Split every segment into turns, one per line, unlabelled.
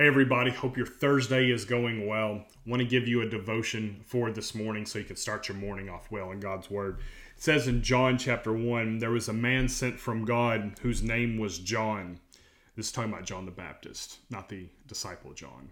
Hey, everybody. Hope your Thursday is going well. Want to give you a devotion for this morning so you can start your morning off well in God's Word. It says in John chapter 1 there was a man sent from God whose name was John. This is talking about John the Baptist, not the disciple John.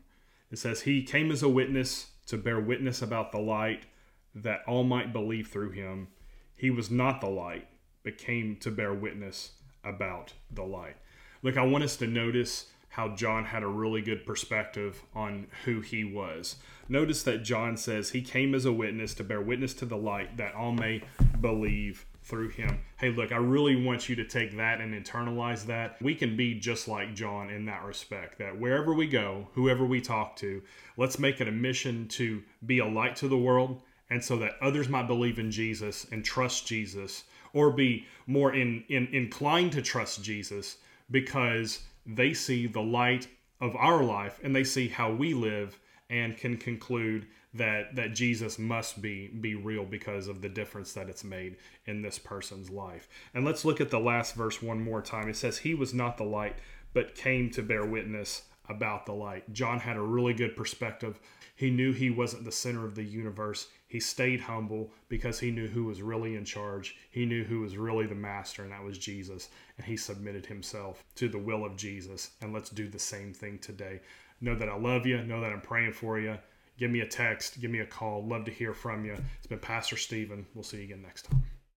It says, He came as a witness to bear witness about the light that all might believe through him. He was not the light, but came to bear witness about the light. Look, I want us to notice how John had a really good perspective on who he was. Notice that John says he came as a witness to bear witness to the light that all may believe through him. Hey, look, I really want you to take that and internalize that. We can be just like John in that respect, that wherever we go, whoever we talk to, let's make it a mission to be a light to the world and so that others might believe in Jesus and trust Jesus or be more in, in inclined to trust Jesus because they see the light of our life and they see how we live and can conclude that that Jesus must be be real because of the difference that it's made in this person's life. And let's look at the last verse one more time. It says he was not the light but came to bear witness about the light. John had a really good perspective. He knew he wasn't the center of the universe. He stayed humble because he knew who was really in charge. He knew who was really the master, and that was Jesus. And he submitted himself to the will of Jesus. And let's do the same thing today. Know that I love you. Know that I'm praying for you. Give me a text. Give me a call. Love to hear from you. It's been Pastor Stephen. We'll see you again next time.